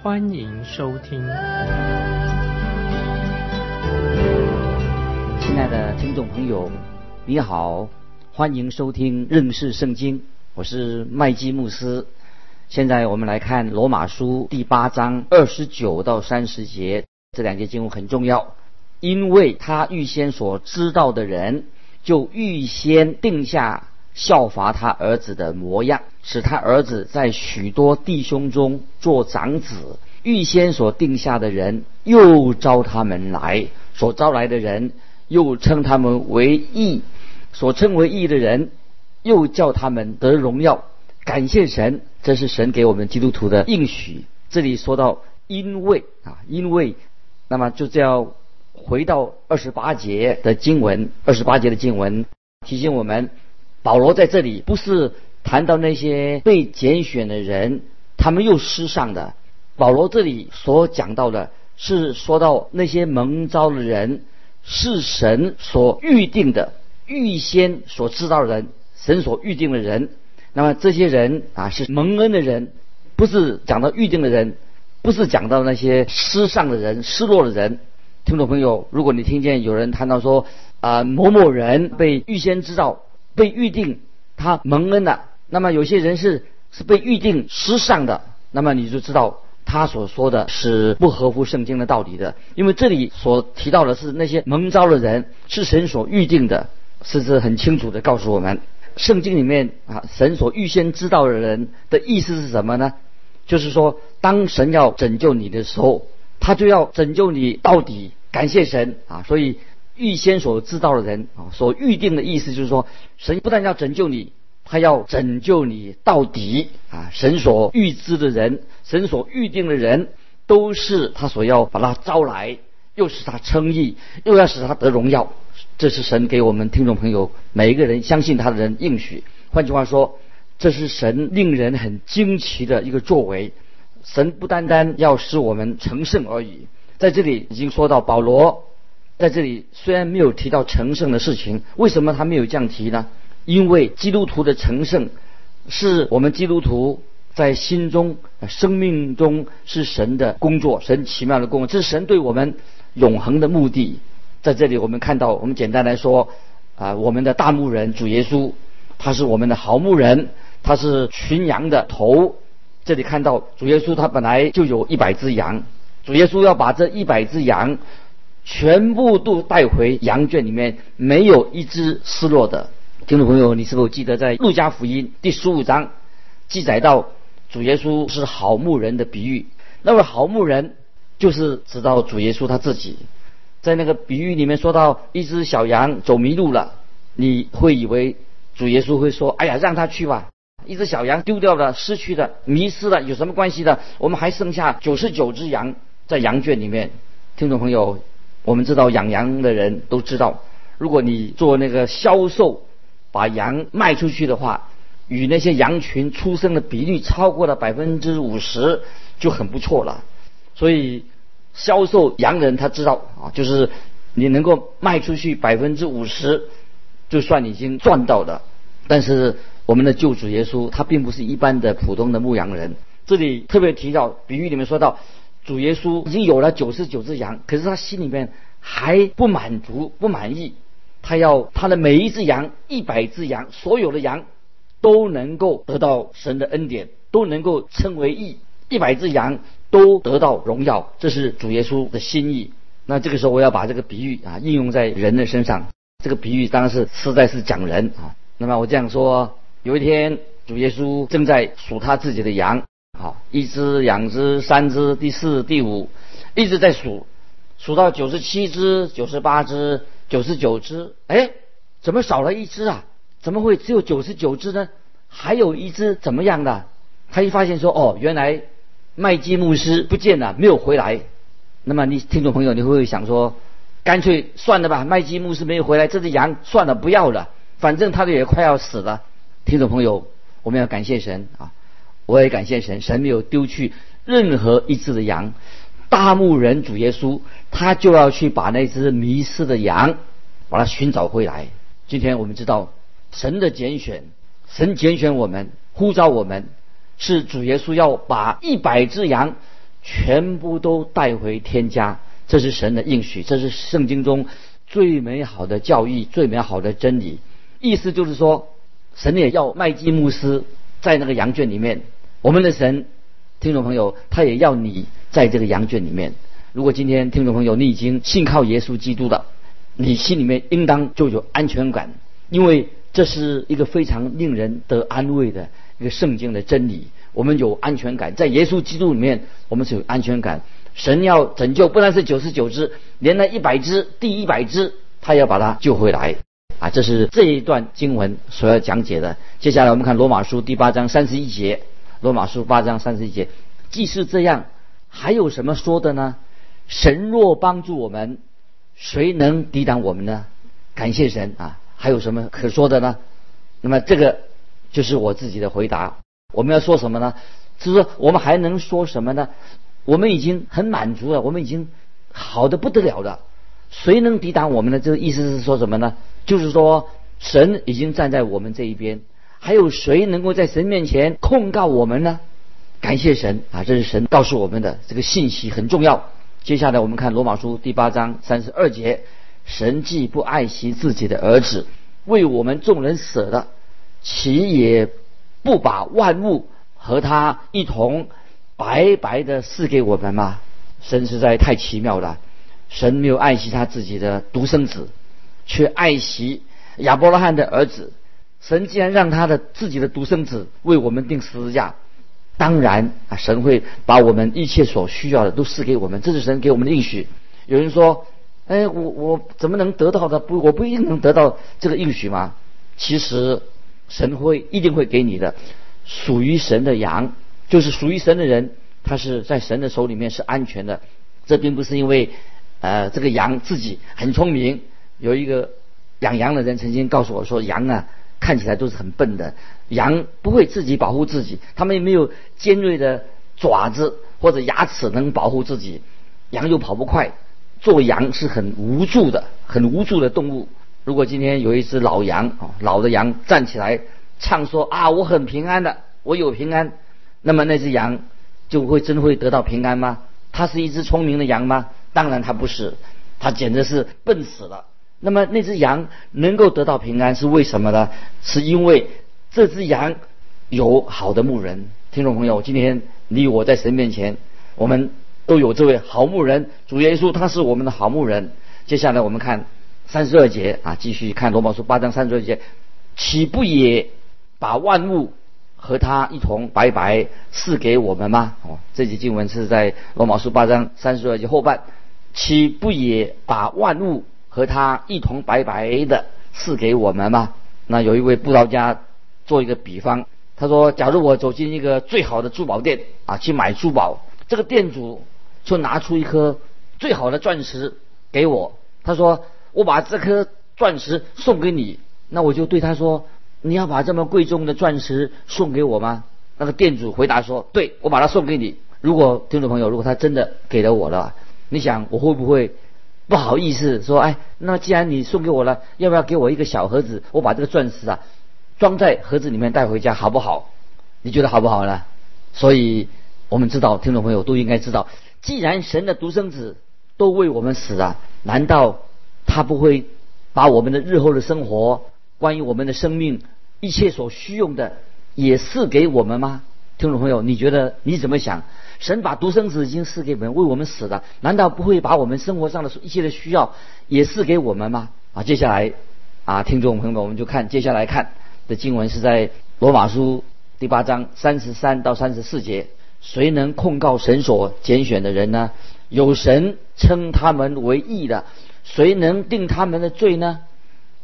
欢迎收听。亲爱的听众朋友，你好，欢迎收听认识圣经，我是麦基牧师。现在我们来看罗马书第八章二十九到三十节，这两节经文很重要，因为他预先所知道的人，就预先定下效法他儿子的模样，使他儿子在许多弟兄中做长子。预先所定下的人，又招他们来；所招来的人，又称他们为义；所称为义的人，又叫他们得荣耀。感谢神，这是神给我们基督徒的应许。这里说到因为啊，因为，那么就这样回到二十八节的经文，二十八节的经文提醒我们，保罗在这里不是谈到那些被拣选的人，他们又失上的。保罗这里所讲到的是说到那些蒙召的人，是神所预定的，预先所知道的人，神所预定的人。那么这些人啊是蒙恩的人，不是讲到预定的人，不是讲到那些失丧的人、失落的人。听众朋友，如果你听见有人谈到说啊某某人被预先知道、被预定他蒙恩了，那么有些人是是被预定失丧的，那么你就知道他所说的是不合乎圣经的道理的。因为这里所提到的是那些蒙召的人是神所预定的，是是很清楚的告诉我们。圣经里面啊，神所预先知道的人的意思是什么呢？就是说，当神要拯救你的时候，他就要拯救你到底。感谢神啊！所以预先所知道的人啊，所预定的意思就是说，神不但要拯救你，他要拯救你到底啊！神所预知的人，神所预定的人，都是他所要把他招来，又使他称义，又要使他得荣耀。这是神给我们听众朋友每一个人相信他的人应许。换句话说，这是神令人很惊奇的一个作为。神不单单要使我们成圣而已。在这里已经说到保罗，在这里虽然没有提到成圣的事情，为什么他没有这样提呢？因为基督徒的成圣是我们基督徒在心中、生命中是神的工作，神奇妙的工作，这是神对我们永恒的目的。在这里，我们看到，我们简单来说，啊，我们的大牧人主耶稣，他是我们的好牧人，他是群羊的头。这里看到主耶稣，他本来就有一百只羊，主耶稣要把这一百只羊全部都带回羊圈里面，没有一只失落的。听众朋友，你是否记得在路加福音第十五章记载到主耶稣是好牧人的比喻？那么好牧人就是指到主耶稣他自己。在那个比喻里面说到一只小羊走迷路了，你会以为主耶稣会说：“哎呀，让他去吧。”一只小羊丢掉了、失去了、迷失了，有什么关系的？我们还剩下九十九只羊在羊圈里面。听众朋友，我们知道养羊的人都知道，如果你做那个销售，把羊卖出去的话，与那些羊群出生的比率超过了百分之五十，就很不错了。所以。销售羊人他知道啊，就是你能够卖出去百分之五十，就算已经赚到了。但是我们的救主耶稣他并不是一般的普通的牧羊人。这里特别提到比喻里面说到，主耶稣已经有了九十九只羊，可是他心里面还不满足、不满意，他要他的每一只羊、一百只羊、所有的羊都能够得到神的恩典，都能够称为义。一百只羊。都得到荣耀，这是主耶稣的心意。那这个时候，我要把这个比喻啊应用在人的身上。这个比喻当然是实在是讲人啊。那么我这样说：有一天，主耶稣正在数他自己的羊，好，一只、两只、三只、第四、第五，一直在数，数到九十七只、九十八只、九十九只，哎，怎么少了一只啊？怎么会只有九十九只呢？还有一只怎么样的？他一发现说：哦，原来。麦基牧师不见了，没有回来。那么你听众朋友，你会不会想说，干脆算了吧，麦基牧师没有回来，这只羊算了，不要了，反正他的也快要死了。听众朋友，我们要感谢神啊！我也感谢神，神没有丢去任何一只的羊。大牧人主耶稣，他就要去把那只迷失的羊，把它寻找回来。今天我们知道，神的拣选，神拣选我们，呼召我们，是主耶稣要把一百只羊。全部都带回天家，这是神的应许，这是圣经中最美好的教义，最美好的真理。意思就是说，神也要麦基牧师在那个羊圈里面。我们的神，听众朋友，他也要你在这个羊圈里面。如果今天听众朋友你已经信靠耶稣基督了，你心里面应当就有安全感，因为这是一个非常令人得安慰的一个圣经的真理。我们有安全感，在耶稣基督里面，我们是有安全感。神要拯救，不但是九十九只，连那一百只，第一百只，他要把它救回来。啊，这是这一段经文所要讲解的。接下来我们看罗马书第八章三十一节。罗马书八章三十一节，既是这样，还有什么说的呢？神若帮助我们，谁能抵挡我们呢？感谢神啊！还有什么可说的呢？那么这个就是我自己的回答。我们要说什么呢？就是说，我们还能说什么呢？我们已经很满足了，我们已经好的不得了了。谁能抵挡我们呢？这个意思是说什么呢？就是说，神已经站在我们这一边，还有谁能够在神面前控告我们呢？感谢神啊！这是神告诉我们的这个信息很重要。接下来我们看罗马书第八章三十二节：神既不爱惜自己的儿子，为我们众人舍了，其也？不把万物和他一同白白的赐给我们吗？神实在太奇妙了。神没有爱惜他自己的独生子，却爱惜亚伯拉罕的儿子。神既然让他的自己的独生子为我们定十字架，当然啊，神会把我们一切所需要的都赐给我们。这是神给我们的应许。有人说：“哎，我我怎么能得到的？不，我不一定能得到这个应许吗？”其实。神会一定会给你的，属于神的羊，就是属于神的人，他是在神的手里面是安全的。这并不是因为，呃，这个羊自己很聪明。有一个养羊的人曾经告诉我说，羊啊看起来都是很笨的，羊不会自己保护自己，它们也没有尖锐的爪子或者牙齿能保护自己，羊又跑不快，做羊是很无助的，很无助的动物。如果今天有一只老羊啊，老的羊站起来唱说啊，我很平安的，我有平安，那么那只羊就会真会得到平安吗？它是一只聪明的羊吗？当然它不是，它简直是笨死了。那么那只羊能够得到平安是为什么呢？是因为这只羊有好的牧人。听众朋友，今天你我在神面前，我们都有这位好牧人，主耶稣他是我们的好牧人。接下来我们看。三十二节啊，继续看罗马书八章三十二节，岂不也把万物和他一同白白赐给我们吗？哦，这节经文是在罗马书八章三十二节后半，岂不也把万物和他一同白白的赐给我们吗？那有一位布道家做一个比方，他说：假如我走进一个最好的珠宝店啊，去买珠宝，这个店主就拿出一颗最好的钻石给我，他说。我把这颗钻石送给你，那我就对他说：“你要把这么贵重的钻石送给我吗？”那个店主回答说：“对，我把它送给你。”如果听众朋友，如果他真的给了我了，你想我会不会不好意思说：“哎，那既然你送给我了，要不要给我一个小盒子？我把这个钻石啊装在盒子里面带回家，好不好？”你觉得好不好呢？所以我们知道，听众朋友都应该知道，既然神的独生子都为我们死了，难道？他不会把我们的日后的生活，关于我们的生命一切所需用的，也赐给我们吗？听众朋友，你觉得你怎么想？神把独生子已经赐给我们，为我们死了，难道不会把我们生活上的一切的需要也赐给我们吗？啊，接下来啊，听众朋友们，我们就看接下来看的经文是在罗马书第八章三十三到三十四节。谁能控告神所拣选的人呢？有神称他们为义的。谁能定他们的罪呢？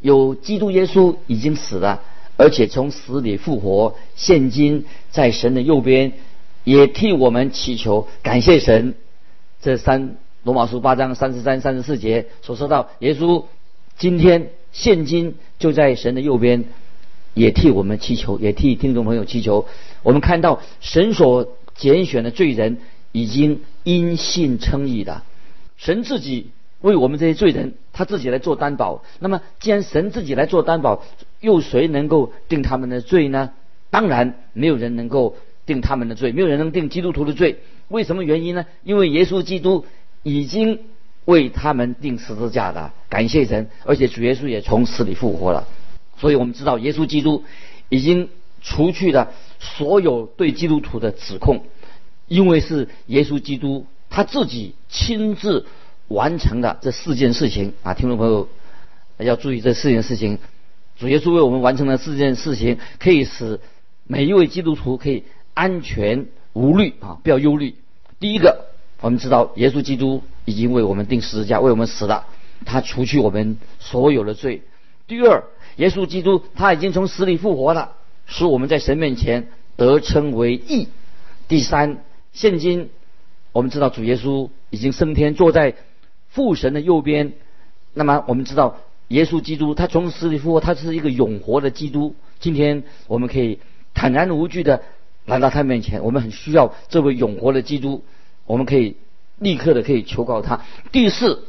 有基督耶稣已经死了，而且从死里复活，现今在神的右边，也替我们祈求。感谢神，这三罗马书八章三十三、三十四节所说到，耶稣今天现今就在神的右边，也替我们祈求，也替听众朋友祈求。我们看到神所拣选的罪人已经因信称义的，神自己为我们这些罪人，他自己来做担保。那么，既然神自己来做担保，又谁能够定他们的罪呢？当然，没有人能够定他们的罪，没有人能定基督徒的罪。为什么原因呢？因为耶稣基督已经为他们定十字架了，感谢神，而且主耶稣也从死里复活了。所以我们知道，耶稣基督已经除去了所有对基督徒的指控，因为是耶稣基督他自己亲自完成的这四件事情啊！听众朋友要注意这四件事情，主耶稣为我们完成了四件事情，可以使。每一位基督徒可以安全无虑啊，不要忧虑。第一个，我们知道耶稣基督已经为我们定十字架，为我们死了，他除去我们所有的罪。第二，耶稣基督他已经从死里复活了，使我们在神面前得称为义。第三，现今我们知道主耶稣已经升天，坐在父神的右边。那么我们知道耶稣基督他从死里复活，他是一个永活的基督。今天我们可以。坦然无惧的来到他面前，我们很需要这位永活的基督，我们可以立刻的可以求告他。第四，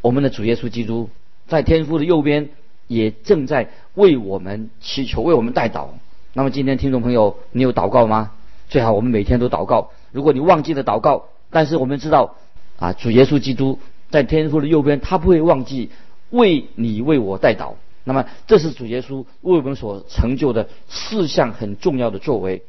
我们的主耶稣基督在天父的右边，也正在为我们祈求，为我们代祷。那么今天听众朋友，你有祷告吗？最好我们每天都祷告。如果你忘记了祷告，但是我们知道啊，主耶稣基督在天父的右边，他不会忘记为你为我代祷。那么，这是主耶稣为我们所成就的四项很重要的作为，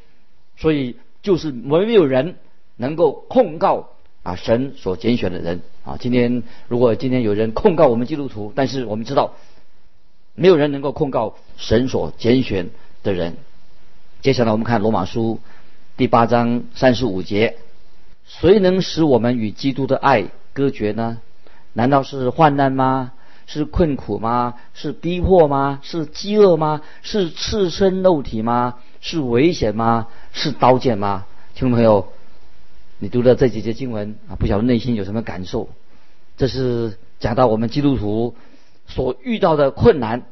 所以就是没有人能够控告啊神所拣选的人啊。今天如果今天有人控告我们基督徒，但是我们知道，没有人能够控告神所拣选的人。接下来我们看罗马书第八章三十五节：谁能使我们与基督的爱隔绝呢？难道是患难吗？是困苦吗？是逼迫吗？是饥饿吗？是赤身肉体吗？是危险吗？是刀剑吗？听众朋友，你读了这几节经文啊，不晓得内心有什么感受？这是讲到我们基督徒所遇到的困难，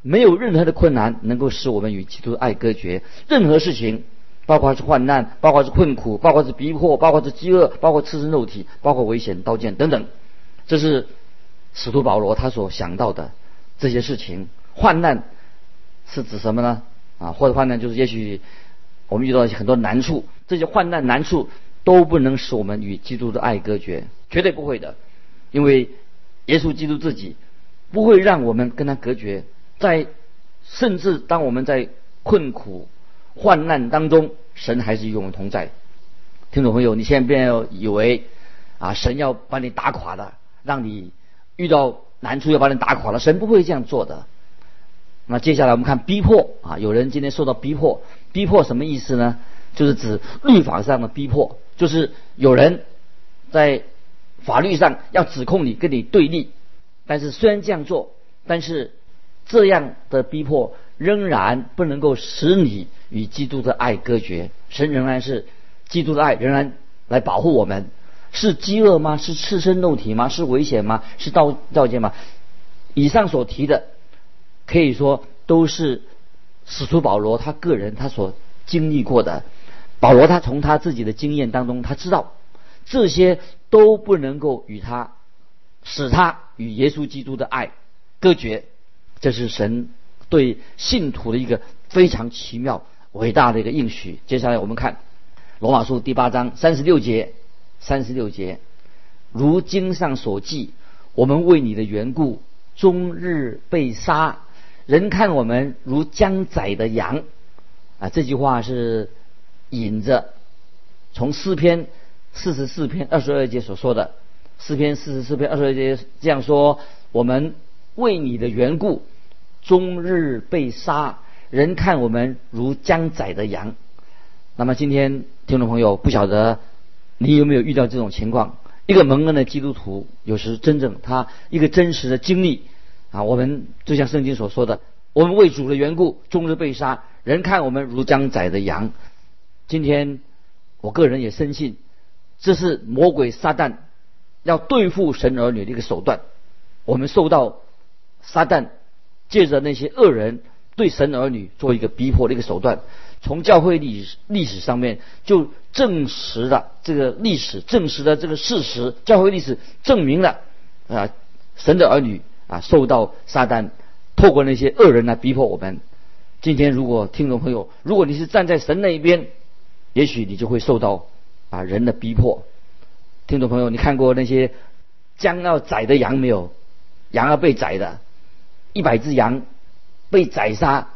没有任何的困难能够使我们与基督的爱隔绝。任何事情，包括是患难，包括是困苦，包括是逼迫，包括是饥饿，包括赤身肉体，包括危险、刀剑等等，这是。使徒保罗他所想到的这些事情，患难是指什么呢？啊，或者患难就是也许我们遇到很多难处，这些患难难处都不能使我们与基督的爱隔绝，绝对不会的，因为耶稣基督自己不会让我们跟他隔绝，在甚至当我们在困苦患难当中，神还是与我们同在。听众朋友，你现在不要以为啊，神要把你打垮的，让你。遇到难处要把你打垮了，神不会这样做的。那接下来我们看逼迫啊，有人今天受到逼迫，逼迫什么意思呢？就是指律法上的逼迫，就是有人在法律上要指控你，跟你对立。但是虽然这样做，但是这样的逼迫仍然不能够使你与基督的爱隔绝。神仍然是基督的爱，仍然来保护我们。是饥饿吗？是赤身肉体吗？是危险吗？是盗盗窃吗？以上所提的，可以说都是使徒保罗他个人他所经历过的。保罗他从他自己的经验当中，他知道这些都不能够与他使他与耶稣基督的爱隔绝。这是神对信徒的一个非常奇妙伟大的一个应许。接下来我们看罗马书第八章三十六节。三十六节，如经上所记，我们为你的缘故，终日被杀，人看我们如将宰的羊。啊，这句话是引着从诗篇四十四篇二十二节所说的。诗篇四十四篇二十二节这样说：我们为你的缘故，终日被杀，人看我们如将宰的羊。那么今天听众朋友不晓得。你有没有遇到这种情况？一个蒙恩的基督徒，有时真正他一个真实的经历啊，我们就像圣经所说的，我们为主的缘故，终日被杀，人看我们如将宰的羊。今天我个人也深信，这是魔鬼撒旦要对付神儿女的一个手段。我们受到撒旦借着那些恶人对神儿女做一个逼迫的一个手段。从教会历史历史上面就证实了这个历史，证实了这个事实。教会历史证明了啊，神的儿女啊受到撒旦透过那些恶人来逼迫我们。今天如果听众朋友，如果你是站在神那一边，也许你就会受到啊人的逼迫。听众朋友，你看过那些将要宰的羊没有？羊要被宰的，一百只羊被宰杀，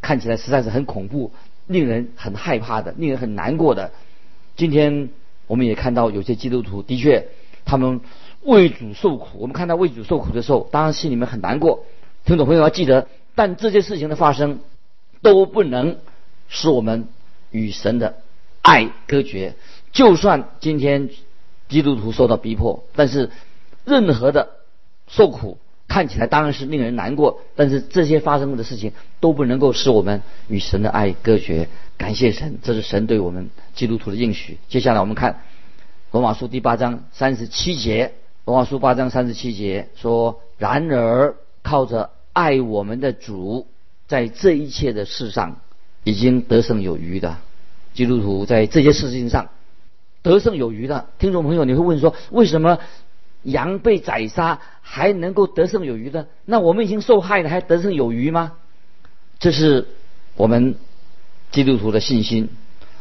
看起来实在是很恐怖。令人很害怕的，令人很难过的。今天我们也看到有些基督徒的确，他们为主受苦。我们看到为主受苦的时候，当然心里面很难过。听众朋友要记得，但这些事情的发生都不能使我们与神的爱隔绝。就算今天基督徒受到逼迫，但是任何的受苦。看起来当然是令人难过，但是这些发生过的事情都不能够使我们与神的爱隔绝。感谢神，这是神对我们基督徒的应许。接下来我们看罗马书第八章三十七节。罗马书八章三十七节说：“然而靠着爱我们的主，在这一切的事上已经得胜有余的基督徒，在这些事情上得胜有余的听众朋友，你会问说，为什么？”羊被宰杀还能够得胜有余的，那我们已经受害了，还得胜有余吗？这是我们基督徒的信心，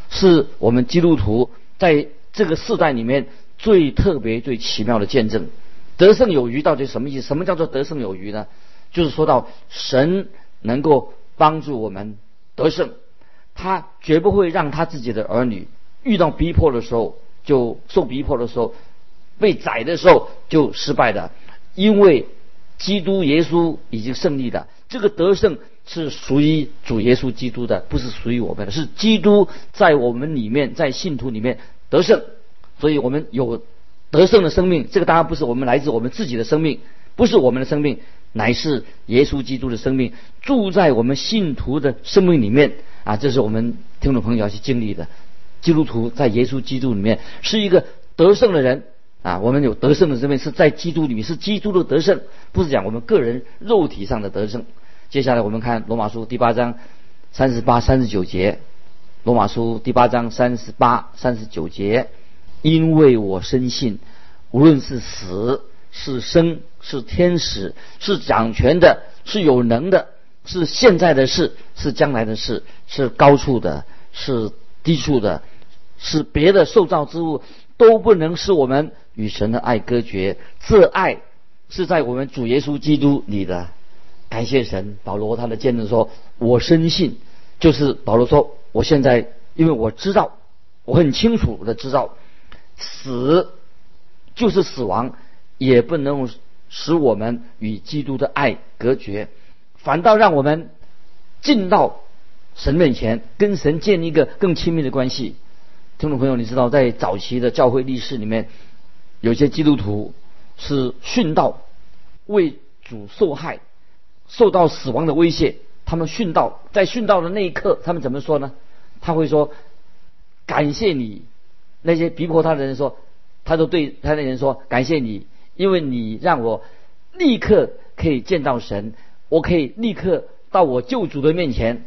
是我们基督徒在这个世代里面最特别、最奇妙的见证。得胜有余到底什么意思？什么叫做得胜有余呢？就是说到神能够帮助我们得胜，他绝不会让他自己的儿女遇到逼迫的时候就受逼迫的时候。被宰的时候就失败的，因为基督耶稣已经胜利的，这个得胜是属于主耶稣基督的，不是属于我们的，是基督在我们里面，在信徒里面得胜，所以我们有得胜的生命。这个当然不是我们来自我们自己的生命，不是我们的生命，乃是耶稣基督的生命住在我们信徒的生命里面啊！这是我们听众朋友要去经历的。基督徒在耶稣基督里面是一个得胜的人。啊，我们有得胜的这边是在基督里面，是基督的得胜，不是讲我们个人肉体上的得胜。接下来我们看罗马书第八章三十八、三十九节。罗马书第八章三十八、三十九节，因为我深信，无论是死是生，是天使，是掌权的，是有能的，是现在的事，是将来的事，是高处的，是低处的，是别的受造之物。都不能使我们与神的爱隔绝，这爱是在我们主耶稣基督里的。感谢神，保罗他的见证说：“我深信，就是保罗说，我现在因为我知道，我很清楚的知道，死就是死亡，也不能使我们与基督的爱隔绝，反倒让我们进到神面前，跟神建立一个更亲密的关系。”听众朋友，你知道在早期的教会历史里面，有些基督徒是殉道，为主受害，受到死亡的威胁。他们殉道，在殉道的那一刻，他们怎么说呢？他会说：“感谢你。”那些逼迫他的人说：“他都对他的人说，感谢你，因为你让我立刻可以见到神，我可以立刻到我救主的面前。”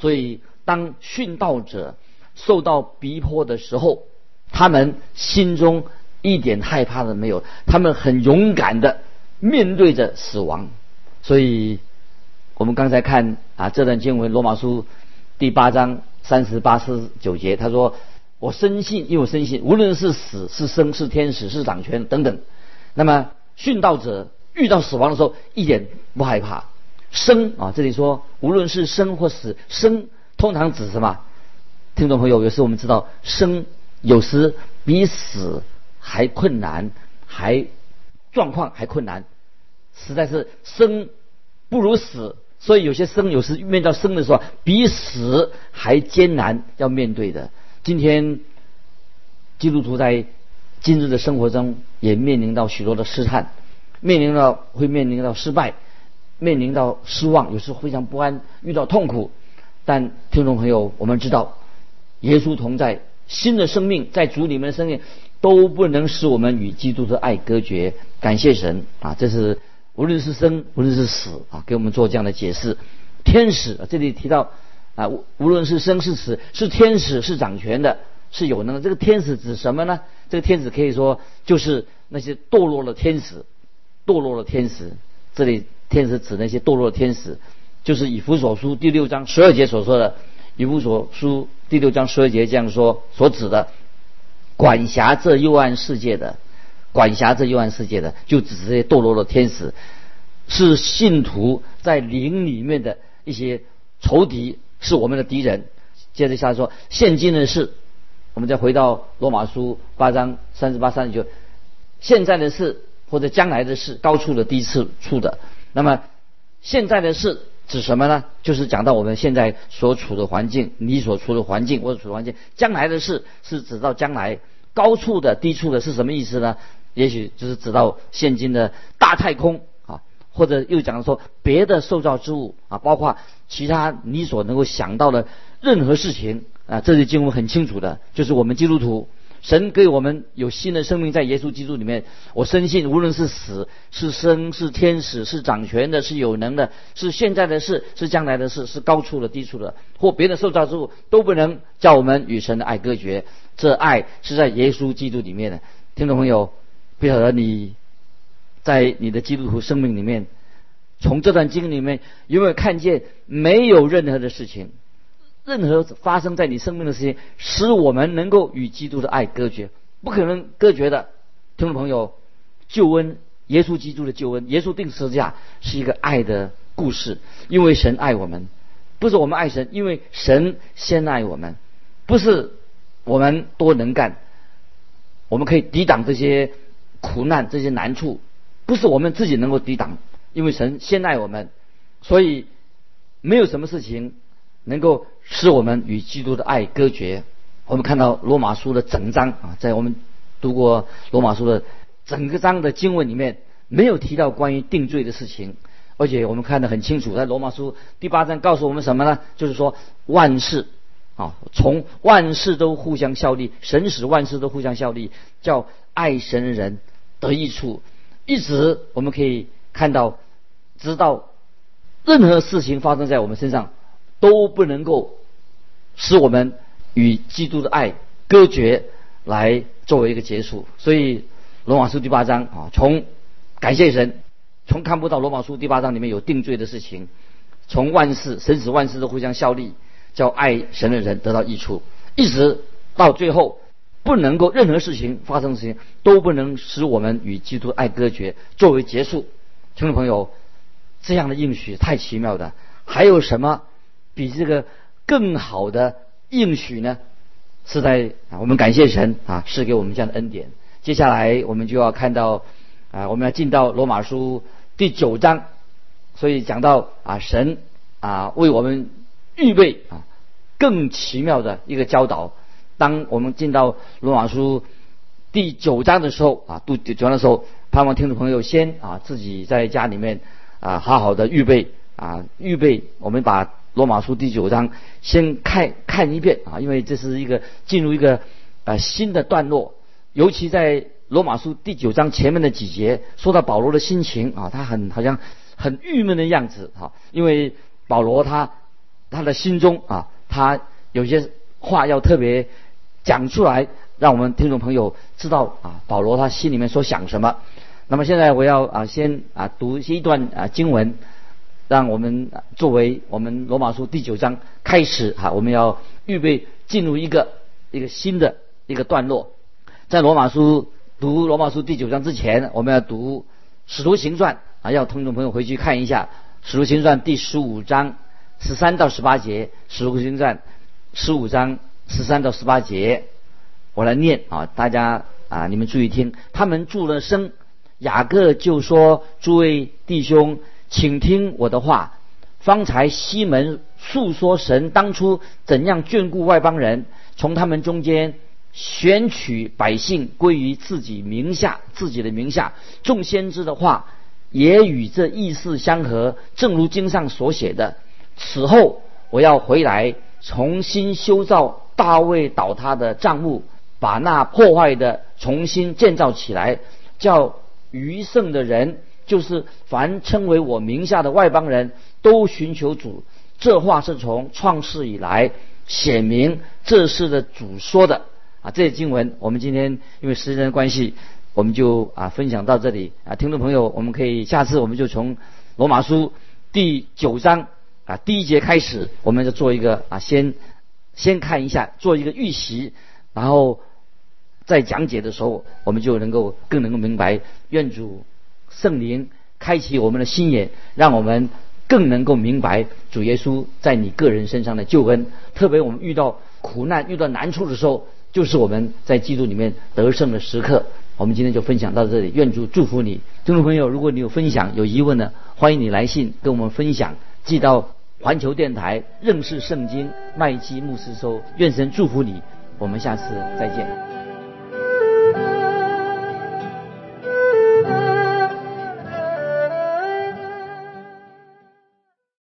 所以，当殉道者。受到逼迫的时候，他们心中一点害怕都没有，他们很勇敢的面对着死亡。所以，我们刚才看啊这段经文《罗马书》第八章三十八、四十九节，他说：“我深信，因为我深信，无论是死是生，是天使是掌权等等，那么殉道者遇到死亡的时候一点不害怕。生啊，这里说无论是生或死，生通常指什么？”听众朋友，有时我们知道生有时比死还困难，还状况还困难，实在是生不如死，所以有些生有时面到生的时候，比死还艰难要面对的。今天基督徒在今日的生活中也面临到许多的试探，面临到会面临到失败，面临到失望，有时非常不安，遇到痛苦。但听众朋友，我们知道。耶稣同在，新的生命在主里面的生命都不能使我们与基督的爱隔绝。感谢神啊！这是无论是生，无论是死啊，给我们做这样的解释。天使这里提到啊，无论是生是死，是天使是掌权的，是有能的。这个天使指什么呢？这个天使可以说就是那些堕落的天使，堕落的天使。这里天使指那些堕落的天使，就是以弗所书第六章十二节所说的。以弗所书第六章十二节这样说所指的，管辖这幽暗世界的，管辖这幽暗世界的，就指这些堕落的天使，是信徒在灵里面的一些仇敌，是我们的敌人。接着下来说，现今的事，我们再回到罗马书八章三十八、三十九，现在的事或者将来的事，高处的低次处的。那么现在的事。指什么呢？就是讲到我们现在所处的环境，你所处的环境，我所处的环境，将来的事是指到将来高处的、低处的，是什么意思呢？也许就是指到现今的大太空啊，或者又讲说别的受造之物啊，包括其他你所能够想到的任何事情啊，这里经文很清楚的，就是我们基督徒。神给我们有新的生命在耶稣基督里面，我深信，无论是死是生，是天使是掌权的，是有能的，是现在的事，是将来的事，是高处的低处的，或别的受造之物，都不能叫我们与神的爱隔绝。这爱是在耶稣基督里面的。听众朋友，不晓得你在你的基督徒生命里面，从这段经里面有没有看见没有任何的事情？任何发生在你生命的事情，使我们能够与基督的爱隔绝，不可能隔绝的。听众朋友，救恩，耶稣基督的救恩，耶稣定十字架是一个爱的故事，因为神爱我们，不是我们爱神，因为神先爱我们，不是我们多能干，我们可以抵挡这些苦难、这些难处，不是我们自己能够抵挡，因为神先爱我们，所以没有什么事情。能够使我们与基督的爱隔绝。我们看到罗马书的整章啊，在我们读过罗马书的整个章的经文里面，没有提到关于定罪的事情。而且我们看得很清楚，在罗马书第八章告诉我们什么呢？就是说万事啊，从万事都互相效力，神使万事都互相效力，叫爱神的人得益处。一直我们可以看到，知道任何事情发生在我们身上。都不能够使我们与基督的爱隔绝，来作为一个结束。所以罗马书第八章啊，从感谢神，从看不到罗马书第八章里面有定罪的事情，从万事神使万事都互相效力，叫爱神的人得到益处，一直到最后不能够任何事情发生的事情都不能使我们与基督爱隔绝，作为结束。听众朋友，这样的应许太奇妙的，还有什么？比这个更好的应许呢，是在啊，我们感谢神啊，是给我们这样的恩典。接下来我们就要看到啊，我们要进到罗马书第九章，所以讲到啊，神啊为我们预备啊更奇妙的一个教导。当我们进到罗马书第九章的时候啊，读九章的时候，盼望听众朋友先啊自己在家里面啊好好的预备啊预备，我们把。罗马书第九章，先看看一遍啊，因为这是一个进入一个呃新的段落。尤其在罗马书第九章前面的几节，说到保罗的心情啊，他很好像很郁闷的样子哈，因为保罗他他的心中啊，他有些话要特别讲出来，让我们听众朋友知道啊，保罗他心里面所想什么。那么现在我要啊先啊读一段啊经文。让我们作为我们罗马书第九章开始哈，我们要预备进入一个一个新的一个段落。在罗马书读罗马书第九章之前，我们要读使徒行传啊，要听众朋友回去看一下使徒行传第十五章十三到十八节。使徒行传十五章十三到十八节，我来念啊，大家啊，你们注意听。他们住了声，雅各就说：“诸位弟兄。”请听我的话。方才西门诉说神当初怎样眷顾外邦人，从他们中间选取百姓归于自己名下，自己的名下。众先知的话也与这意思相合，正如经上所写的：此后我要回来，重新修造大卫倒塌的帐幕，把那破坏的重新建造起来，叫余剩的人，就是凡称为我名下的外邦人都寻求主。这话是从创世以来显明这是的主说的啊。这些经文，我们今天因为时间的关系，我们就啊分享到这里啊。听众朋友，我们可以下次我们就从罗马书第九章啊第一节开始，我们就做一个啊先先看一下，做一个预习，然后在讲解的时候，我们就能够更能够明白。愿主圣灵开启我们的心眼，让我们。更能够明白主耶稣在你个人身上的救恩，特别我们遇到苦难、遇到难处的时候，就是我们在基督里面得胜的时刻。我们今天就分享到这里，愿主祝福你，听众朋友。如果你有分享、有疑问呢，欢迎你来信跟我们分享，寄到环球电台认识圣经麦基牧师收。愿神祝福你，我们下次再见。